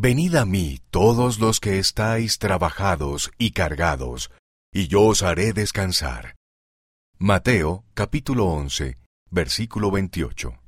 Venid a mí todos los que estáis trabajados y cargados, y yo os haré descansar. Mateo capítulo 11, versículo 28.